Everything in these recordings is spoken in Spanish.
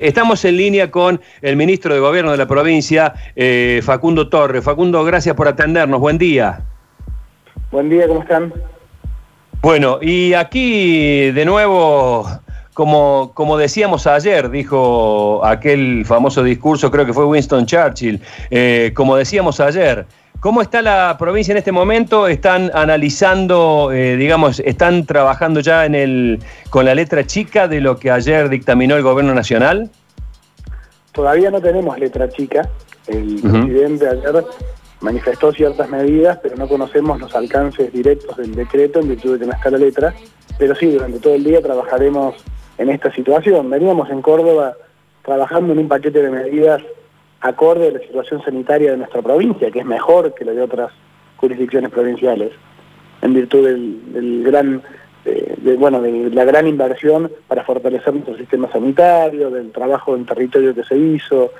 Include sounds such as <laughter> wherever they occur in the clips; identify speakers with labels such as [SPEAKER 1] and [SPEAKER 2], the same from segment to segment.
[SPEAKER 1] Estamos en línea con el ministro de Gobierno de la provincia, eh, Facundo Torres. Facundo, gracias por atendernos. Buen día.
[SPEAKER 2] Buen día, ¿cómo están?
[SPEAKER 1] Bueno, y aquí de nuevo, como, como decíamos ayer, dijo aquel famoso discurso, creo que fue Winston Churchill, eh, como decíamos ayer, ¿Cómo está la provincia en este momento? ¿Están analizando, eh, digamos, están trabajando ya en el, con la letra chica de lo que ayer dictaminó el gobierno nacional?
[SPEAKER 2] Todavía no tenemos letra chica. El presidente ayer manifestó ciertas medidas, pero no conocemos los alcances directos del decreto en virtud de que no está la letra. Pero sí, durante todo el día trabajaremos en esta situación. Veníamos en Córdoba trabajando en un paquete de medidas acorde a la situación sanitaria de nuestra provincia, que es mejor que la de otras jurisdicciones provinciales, en virtud eh, de, de la gran inversión para fortalecer nuestro sistema sanitario, del trabajo en territorio que se hizo,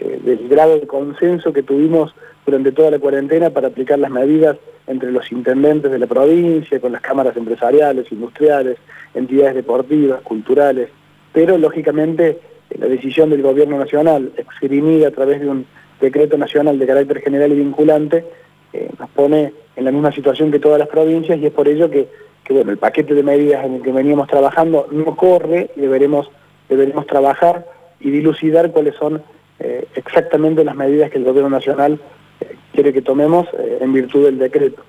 [SPEAKER 2] eh, del grado de consenso que tuvimos durante toda la cuarentena para aplicar las medidas entre los intendentes de la provincia, con las cámaras empresariales, industriales, entidades deportivas, culturales, pero lógicamente la decisión del gobierno nacional, exprimida a través de un decreto nacional de carácter general y vinculante, eh, nos pone en la misma situación que todas las provincias y es por ello que, bueno, el paquete de medidas en el que veníamos trabajando no corre y deberemos, deberemos trabajar y dilucidar cuáles son eh, exactamente las medidas que el gobierno nacional eh, quiere que tomemos en virtud del decreto.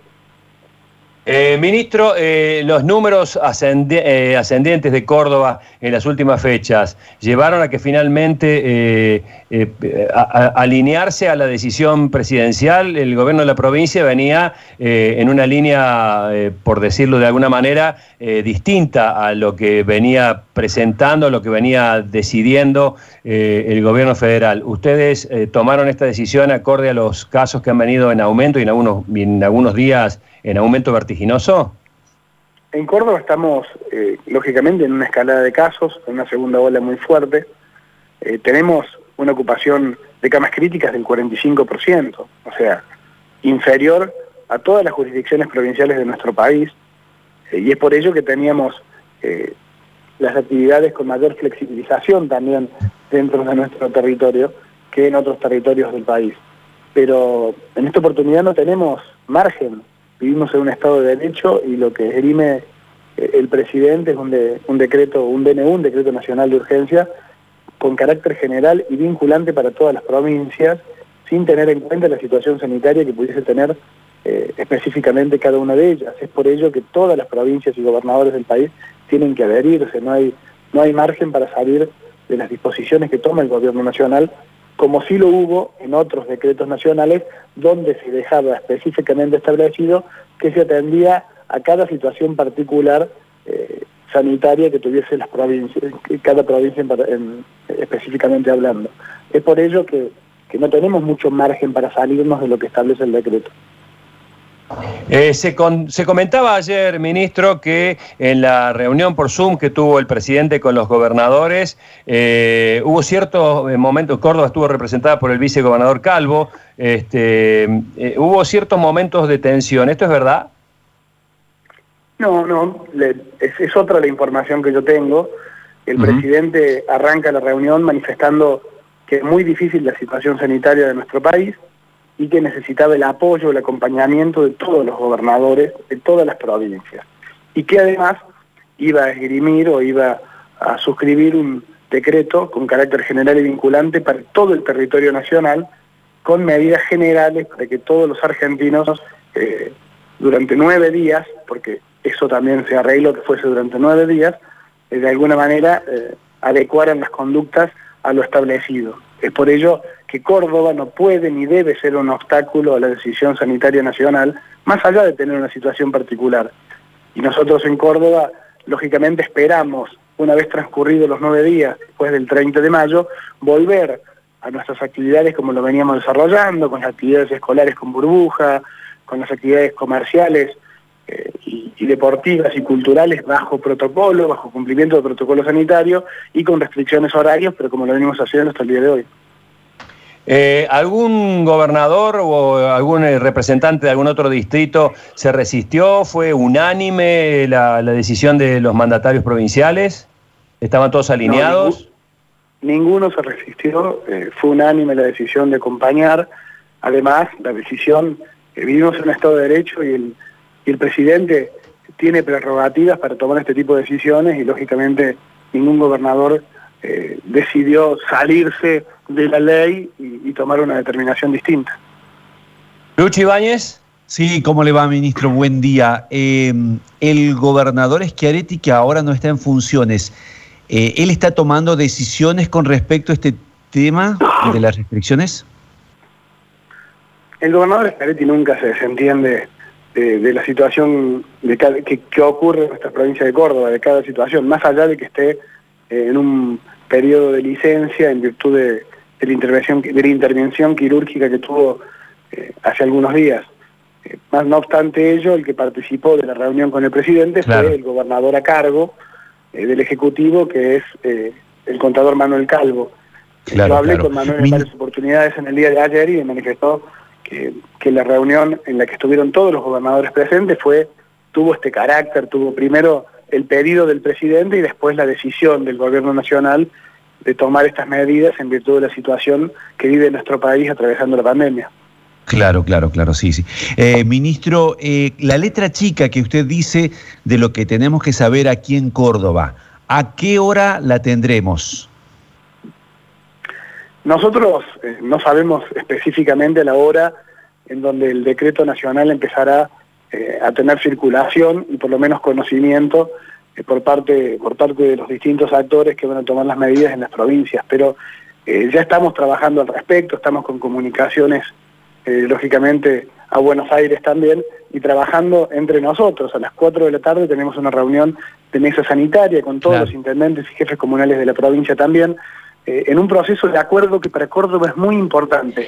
[SPEAKER 1] Eh, ministro, eh, los números eh, ascendientes de Córdoba en las últimas fechas llevaron a que finalmente alinearse a la decisión presidencial. El gobierno de la provincia venía en una línea, por decirlo de alguna manera, distinta a lo que venía presentando, lo que venía decidiendo el gobierno federal. ¿Ustedes tomaron esta decisión acorde a los casos que han venido en aumento y en algunos, en algunos días en aumento vertiginoso?
[SPEAKER 2] En Córdoba estamos, eh, lógicamente, en una escalada de casos, en una segunda ola muy fuerte. Eh, tenemos una ocupación de camas críticas del 45%, o sea, inferior a todas las jurisdicciones provinciales de nuestro país, eh, y es por ello que teníamos las actividades con mayor flexibilización también dentro de nuestro territorio que en otros territorios del país. Pero en esta oportunidad no tenemos margen vivimos en un Estado de Derecho y lo que esgrime eh, el presidente es un, un decreto, un DNU, un decreto nacional de urgencia, con carácter general y vinculante para todas las provincias, sin tener en cuenta la situación sanitaria que pudiese tener eh, específicamente cada una de ellas. Es por ello que todas las provincias y gobernadores del país tienen que adherirse, no hay, no hay margen para salir de las disposiciones que toma el gobierno nacional como sí lo hubo en otros decretos nacionales donde se dejaba específicamente establecido que se atendía a cada situación particular eh, sanitaria que tuviese las provincias, cada provincia específicamente hablando. Es por ello que no tenemos mucho margen para salirnos de lo que establece el decreto.
[SPEAKER 1] Eh, se, comentaba ayer, ministro, que en la reunión por Zoom que tuvo el presidente con los gobernadores, eh, hubo ciertos eh, momentos, Córdoba estuvo representada por el vicegobernador Calvo, este, hubo ciertos momentos de tensión. ¿Esto es verdad?
[SPEAKER 2] No, no, es, otra la información que yo tengo. El presidente arranca la reunión manifestando que es muy difícil la situación sanitaria de nuestro país, y que necesitaba el apoyo, el acompañamiento de todos los gobernadores de todas las provincias. Y que además iba a esgrimir o iba a suscribir un decreto con carácter general y vinculante para todo el territorio nacional, con medidas generales para que todos los argentinos eh, durante nueve días, porque eso también se arregló que fuese durante nueve días, eh, de alguna manera eh, adecuaran las conductas a lo establecido. Es por ello que Córdoba no puede ni debe ser un obstáculo a la decisión sanitaria nacional, más allá de tener una situación particular. Y nosotros en Córdoba, lógicamente, esperamos, una vez transcurridos los nueve días, después del 30 de mayo, volver a nuestras actividades como lo veníamos desarrollando, con las actividades escolares con burbuja, con las actividades comerciales eh, y, deportivas y culturales bajo protocolo, bajo cumplimiento del protocolo sanitario y con restricciones horarias, pero como lo venimos haciendo hasta el día de hoy.
[SPEAKER 1] Eh, ¿Algún gobernador o algún eh, representante de algún otro distrito se resistió? ¿Fue unánime la, decisión de los mandatarios provinciales? ¿Estaban todos alineados?
[SPEAKER 2] ninguno se resistió, eh, fue unánime la decisión de acompañar, además la decisión, vivimos en un Estado de Derecho y el, y el presidente tiene prerrogativas para tomar este tipo de decisiones y lógicamente ningún gobernador eh, decidió salirse de la ley y, tomar una determinación distinta.
[SPEAKER 1] Luchi Ibáñez.
[SPEAKER 3] Sí, ¿cómo le va, ministro? Buen día. Eh, el gobernador Schiaretti, que ahora no está en funciones, eh, ¿él está tomando decisiones con respecto a este tema de las restricciones?
[SPEAKER 2] El gobernador Schiaretti nunca se desentiende de, la situación de que, ocurre en nuestra provincia de Córdoba, de cada situación, más allá de que esté eh, en un periodo de licencia en virtud de, la, intervención, de la intervención quirúrgica que tuvo eh, hace algunos días. Eh, más no obstante ello, el que participó de la reunión con el presidente fue el gobernador a cargo del Ejecutivo, que es el contador Manuel Calvo. Yo hablé con Manuel en varias oportunidades en el día de ayer y me manifestó que, la reunión en la que estuvieron todos los gobernadores presentes fue tuvo este carácter, tuvo primero el pedido del presidente y después la decisión del gobierno nacional de tomar estas medidas en virtud de la situación que vive nuestro país atravesando la pandemia.
[SPEAKER 3] Claro, claro, claro, sí, sí. Eh, ministro, eh, la letra chica que usted dice de lo que tenemos que saber aquí en Córdoba, ¿a qué hora la tendremos?
[SPEAKER 2] Nosotros eh, no sabemos específicamente la hora en donde el decreto nacional empezará eh, a tener circulación y por lo menos conocimiento eh, por, parte, por parte de los distintos actores que van a tomar las medidas en las provincias, pero ya estamos trabajando al respecto, estamos con comunicaciones, lógicamente, a Buenos Aires también, y trabajando entre nosotros. A las 4 de la tarde tenemos una reunión de mesa sanitaria con todos los intendentes y jefes comunales de la provincia también, eh, en un proceso de acuerdo que para Córdoba es muy importante,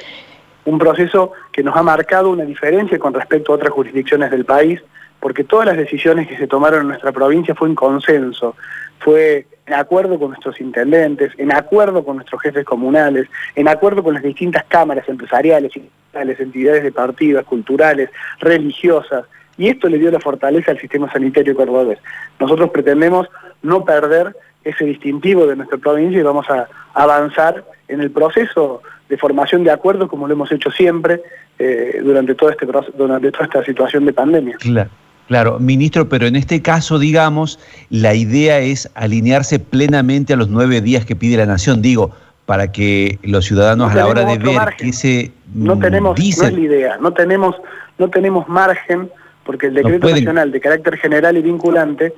[SPEAKER 2] un proceso que nos ha marcado una diferencia con respecto a otras jurisdicciones del país, porque todas las decisiones que se tomaron en nuestra provincia fue en consenso, fue en acuerdo con nuestros intendentes, en acuerdo con nuestros jefes comunales, en acuerdo con las distintas cámaras empresariales, entidades deportivas, culturales, religiosas, y esto le dio la fortaleza al sistema sanitario cordobés. Nosotros pretendemos no perder ese distintivo de nuestra provincia y vamos a avanzar en el proceso de formación de acuerdos como lo hemos hecho siempre eh, durante, todo este, durante toda esta situación de pandemia.
[SPEAKER 3] Claro. Claro, ministro, pero en este caso, digamos, la idea es alinearse plenamente a los nueve días que pide la Nación, digo, para que los ciudadanos a la hora de ver qué se
[SPEAKER 2] no tenemos, no es la idea, no tenemos, no tenemos margen, porque el decreto nacional de carácter general y vinculante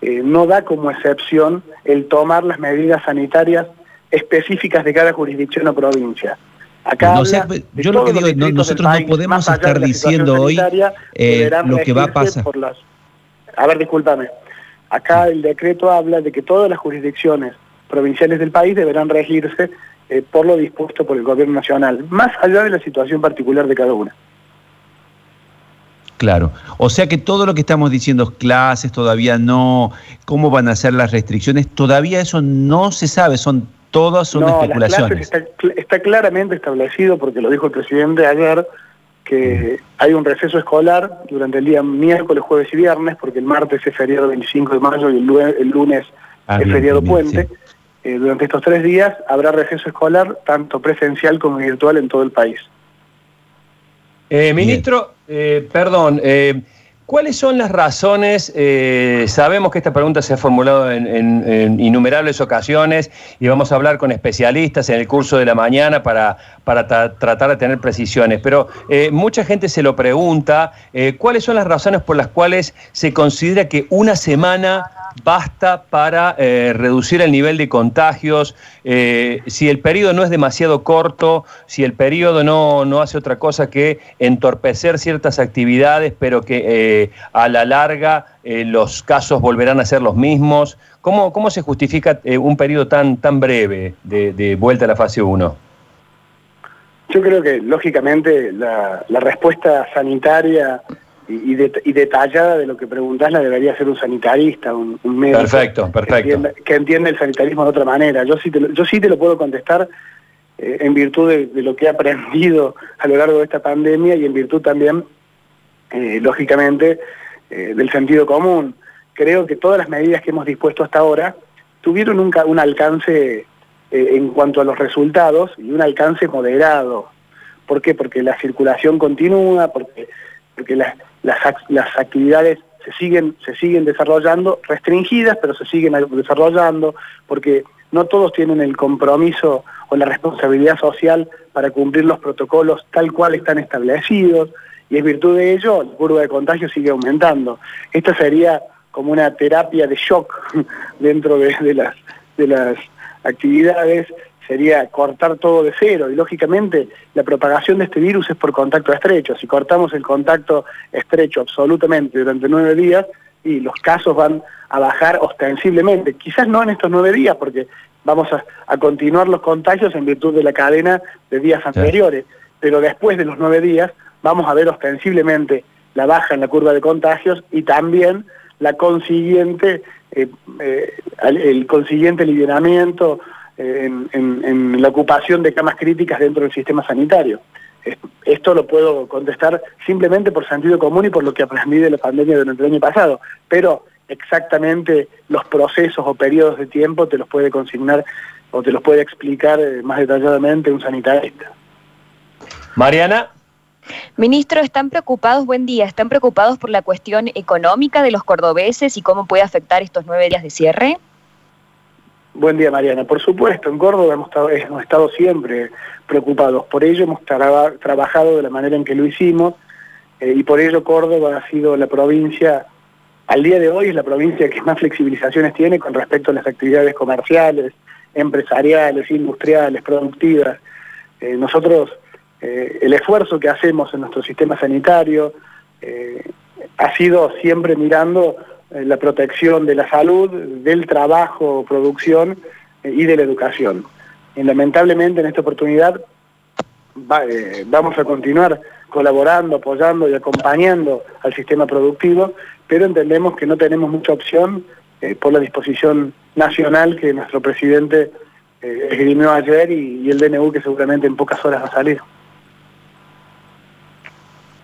[SPEAKER 2] eh, no da como excepción el tomar las medidas sanitarias específicas de cada jurisdicción o provincia.
[SPEAKER 3] Acá yo lo que digo, nosotros no podemos estar diciendo hoy eh, lo que va a pasar.
[SPEAKER 2] a ver, discúlpame. Acá el decreto habla de que todas las jurisdicciones provinciales del país deberán regirse eh, por lo dispuesto por el gobierno nacional, más allá de la situación particular de cada una.
[SPEAKER 3] Claro. O sea que todo lo que estamos diciendo, clases, todavía no, cómo van a ser las restricciones, todavía eso no se sabe, son todas son especulaciones.
[SPEAKER 2] está, claramente establecido, porque lo dijo el presidente ayer, que hay un receso escolar durante el día miércoles, jueves y viernes, porque el martes es feriado 25 de mayo y el, lunes, ah, es feriado puente. Eh, durante estos tres días habrá receso escolar, tanto presencial como virtual en todo el país.
[SPEAKER 1] Eh, ministro, eh, perdón, eh, ¿cuáles son las razones? sabemos que esta pregunta se ha formulado en, innumerables ocasiones y vamos a hablar con especialistas en el curso de la mañana para, para tratar de tener precisiones, pero mucha gente se lo pregunta, ¿cuáles son las razones por las cuales se considera que una semana basta para eh, reducir el nivel de contagios, eh, si el periodo no es demasiado corto, si el periodo no, hace otra cosa que entorpecer ciertas actividades, pero que eh, a la larga los casos volverán a ser los mismos. ¿Cómo, cómo se justifica un periodo tan, tan breve de, de vuelta a la fase 1?
[SPEAKER 2] Yo creo que, lógicamente, la, la respuesta sanitaria y, detallada de lo que preguntás la debería ser un sanitarista, un, médico.
[SPEAKER 1] Perfecto, perfecto.
[SPEAKER 2] Que entiende, el sanitarismo de otra manera. Yo sí te lo, yo sí te lo puedo contestar eh, en virtud de, lo que he aprendido a lo largo de esta pandemia y en virtud también, eh, lógicamente, eh, del sentido común. Creo que todas las medidas que hemos dispuesto hasta ahora tuvieron un, un alcance eh, en cuanto a los resultados y un alcance moderado. ¿Por qué? Porque la circulación continúa, porque, porque las, las, actividades se siguen, se siguen desarrollando, restringidas, pero se siguen desarrollando, porque no todos tienen el compromiso o la responsabilidad social para cumplir los protocolos tal cual están establecidos, y en virtud de ello la curva de contagio sigue aumentando. Esta sería como una terapia de shock <laughs> dentro de, las, de las actividades, sería cortar todo de cero. Y lógicamente la propagación de este virus es por contacto estrecho. Si cortamos el contacto estrecho absolutamente durante nueve días y los casos van a bajar ostensiblemente, quizás no en estos nueve días porque vamos a, continuar los contagios en virtud de la cadena de días anteriores, pero después de los nueve días vamos a ver ostensiblemente la baja en la curva de contagios y también la consiguiente, eh, eh, el consiguiente aliviamiento eh, en, la ocupación de camas críticas dentro del sistema sanitario. Esto lo puedo contestar simplemente por sentido común y por lo que aprendí de la pandemia durante el año pasado, pero exactamente los procesos o periodos de tiempo te los puede consignar o te los puede explicar más detalladamente un sanitarista.
[SPEAKER 1] Mariana.
[SPEAKER 4] Ministro, ¿están preocupados, buen día, están preocupados por la cuestión económica de los cordobeses y cómo puede afectar estos nueve días de cierre?
[SPEAKER 2] Buen día, Mariana. Por supuesto, en Córdoba hemos estado, siempre preocupados. Por ello hemos trabajado de la manera en que lo hicimos eh, y por ello Córdoba ha sido la provincia, al día de hoy es la provincia que más flexibilizaciones tiene con respecto a las actividades comerciales, empresariales, industriales, productivas. Eh, nosotros eh, el esfuerzo que hacemos en nuestro sistema sanitario eh, ha sido siempre mirando eh, la protección de la salud, del trabajo, producción y de la educación. Y lamentablemente en esta oportunidad vamos a continuar colaborando, apoyando y acompañando al sistema productivo, pero entendemos que no tenemos mucha opción por la disposición nacional que nuestro presidente esgrimió ayer y el DNU que seguramente en pocas horas va a salir.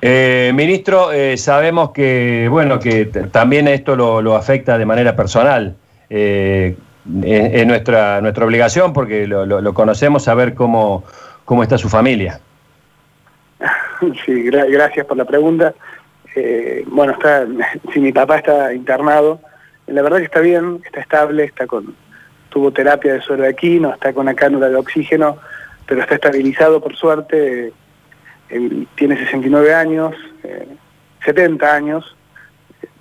[SPEAKER 1] Eh, ministro, eh, sabemos que bueno que también esto lo, afecta de manera personal. Eh, es, nuestra nuestra obligación porque lo, conocemos saber cómo cómo está su familia. <laughs>
[SPEAKER 2] Sí, gracias por la pregunta. bueno, está, <laughs> si mi papá está internado, la verdad que está bien, está estable, está con tuvo terapia de suero aquí, no está con la cánula de oxígeno, pero está estabilizado por suerte tiene 69 años, 70 eh, años,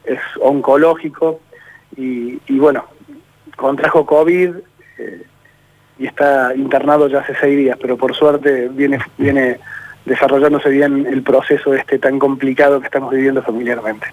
[SPEAKER 2] es oncológico y, bueno, contrajo COVID eh, y está internado ya hace seis días, pero por suerte viene, viene desarrollándose bien el proceso este tan complicado que estamos viviendo familiarmente.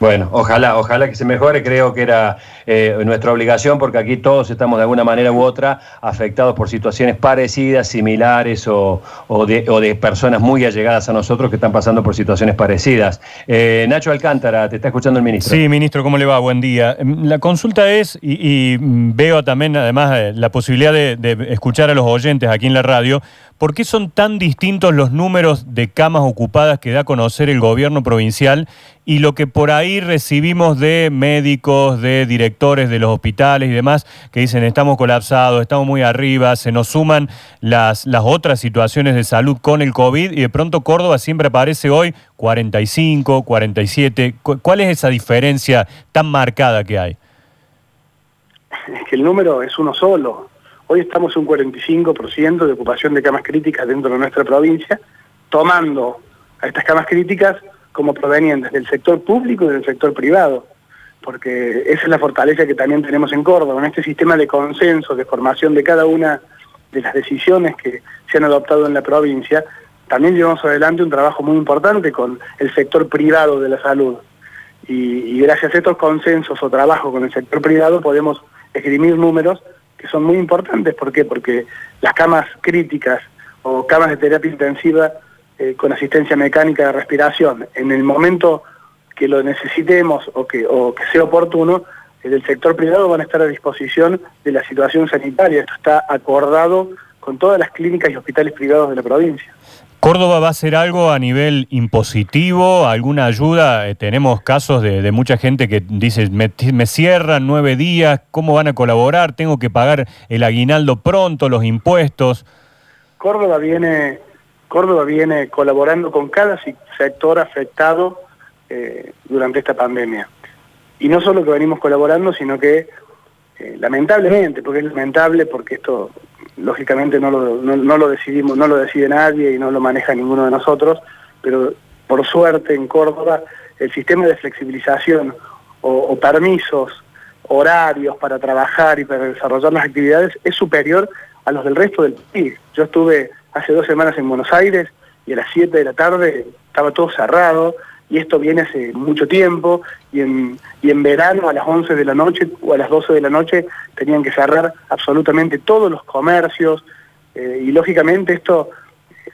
[SPEAKER 1] Bueno, ojalá, ojalá que se mejore. Creo que era eh, nuestra obligación porque aquí todos estamos de alguna manera u otra afectados por situaciones parecidas, similares o, de, personas muy allegadas a nosotros que están pasando por situaciones parecidas. Eh, Nacho Alcántara, te está escuchando el ministro.
[SPEAKER 5] Sí, ministro, ¿cómo le va? Buen día. Em, la consulta es, y, veo también además eh, la posibilidad de escuchar a los oyentes aquí en la radio, ¿Por qué son tan distintos los números de camas ocupadas que da a conocer el gobierno provincial y lo que por ahí recibimos de médicos, de directores de los hospitales y demás que dicen estamos colapsados, estamos muy arriba, se nos suman las, las otras situaciones de salud con el COVID y de pronto Córdoba siempre aparece hoy 45, 47. ¿Cuál es esa diferencia tan marcada que hay?
[SPEAKER 2] Es que el número es uno solo. Hoy estamos un 45% de ocupación de camas críticas dentro de nuestra provincia, tomando a estas camas críticas como provenientes del sector público y del sector privado, porque esa es la fortaleza que también tenemos en Córdoba, en este sistema de consenso, de formación de cada una de las decisiones que se han adoptado en la provincia, también llevamos adelante un trabajo muy importante con el sector privado de la salud. Y, gracias a estos consensos o trabajo con el sector privado podemos esgrimir números que son muy importantes. ¿Por qué? Porque las camas críticas o camas de terapia intensiva eh, con asistencia mecánica de respiración, en el momento que lo necesitemos o que, o que sea oportuno, el sector privado van a estar a disposición de la situación sanitaria. Esto está acordado con todas las clínicas y hospitales privados de la provincia.
[SPEAKER 5] ¿Córdoba va a hacer algo a nivel impositivo? ¿Alguna ayuda? Eh, tenemos casos de, mucha gente que dice, me, me, cierran nueve días, ¿cómo van a colaborar? ¿Tengo que pagar el aguinaldo pronto, los impuestos?
[SPEAKER 2] Córdoba viene, Córdoba viene colaborando con cada sector afectado eh, durante esta pandemia. Y no solo que venimos colaborando, sino que eh, lamentablemente, porque es lamentable, porque esto lógicamente no lo, decidimos, no lo decide nadie y no lo maneja ninguno de nosotros, pero por suerte en Córdoba el sistema de flexibilización o, permisos, horarios para trabajar y para desarrollar las actividades es superior a los del resto del país. Yo estuve hace dos semanas en Buenos Aires y a las 7 de la tarde estaba todo cerrado, y esto viene hace mucho tiempo, y en, y en verano a las 11 de la noche o a las 12 de la noche tenían que cerrar absolutamente todos los comercios, eh, y lógicamente esto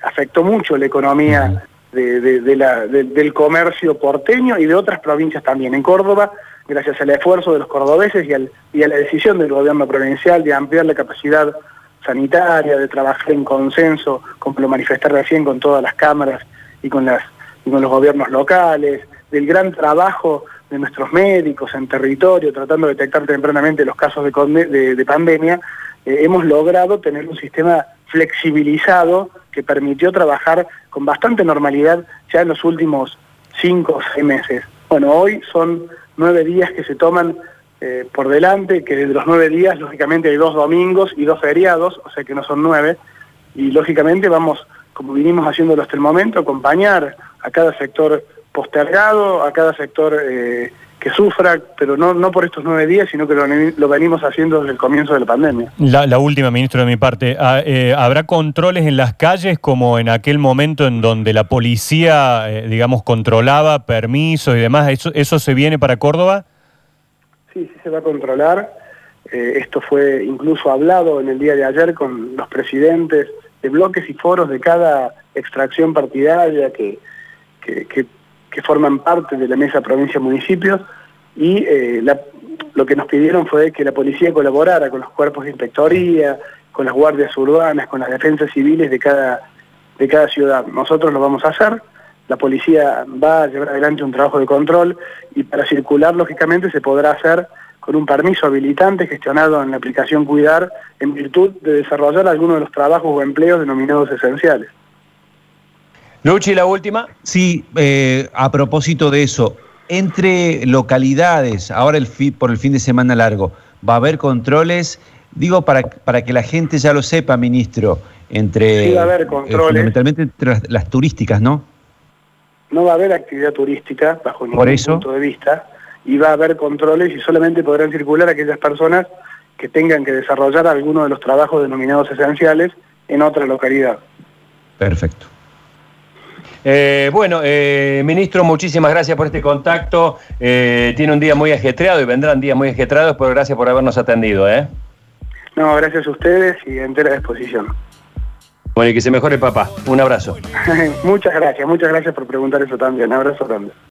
[SPEAKER 2] afectó mucho la economía de, la, del comercio porteño y de otras provincias también. En Córdoba, gracias al esfuerzo de los cordobeses y, al, y a la decisión del gobierno provincial de ampliar la capacidad sanitaria, de trabajar en consenso, como lo manifesté recién con todas las cámaras y con los gobiernos locales, del gran trabajo de nuestros médicos en territorio, tratando de detectar tempranamente los casos de, pandemia, eh, hemos logrado tener un sistema flexibilizado que permitió trabajar con bastante normalidad ya en los últimos cinco o seis meses. Bueno, hoy son nueve días que se toman eh, por delante, que de los nueve días, lógicamente, hay dos domingos y dos feriados, o sea que no son nueve, y lógicamente vamos, como vinimos haciéndolo hasta el momento, acompañar a cada sector postergado, a cada sector eh, que sufra, pero no, no por estos nueve días, sino que lo, venimos haciendo desde el comienzo de la pandemia.
[SPEAKER 5] La, última, ministro, de mi parte. Ah, eh, ¿Habrá controles en las calles como en aquel momento en donde la policía, eh, digamos, controlaba permisos y demás? ¿Eso, ¿Eso se viene para Córdoba?
[SPEAKER 2] Sí, sí se va a controlar. esto fue incluso hablado en el día de ayer con los presidentes de bloques y foros de cada extracción partidaria que que, forman parte de la mesa provincia-municipios y eh, lo que nos pidieron fue que la policía colaborara con los cuerpos de inspectoría, con las guardias urbanas, con las defensas civiles de cada, de cada ciudad. Nosotros lo vamos a hacer, la policía va a llevar adelante un trabajo de control y para circular, lógicamente, se podrá hacer con un permiso habilitante gestionado en la aplicación Cuidar en virtud de desarrollar algunos de los trabajos o empleos denominados esenciales.
[SPEAKER 3] Luchi, la última. Sí, eh, a propósito de eso, entre localidades, ahora el por el fin de semana largo, ¿va a haber controles? Digo, para, para que la gente ya lo sepa, ministro, entre...
[SPEAKER 2] Sí, va a haber eh, controles.
[SPEAKER 3] fundamentalmente entre las, turísticas, ¿no?
[SPEAKER 2] No va a haber actividad turística bajo ningún punto de vista y va a haber controles y solamente podrán circular aquellas personas que tengan que desarrollar alguno de los trabajos denominados esenciales en otra localidad.
[SPEAKER 3] Perfecto.
[SPEAKER 1] Eh, bueno, eh, ministro, muchísimas gracias por este contacto. Eh, tiene un día muy ajetreado y vendrán días muy ajetreados, pero gracias por habernos atendido.
[SPEAKER 2] No, gracias a ustedes y entera disposición.
[SPEAKER 1] Bueno, y que se mejore papá. Un abrazo. <laughs>
[SPEAKER 2] muchas gracias, muchas gracias por preguntar eso también. Un abrazo grande.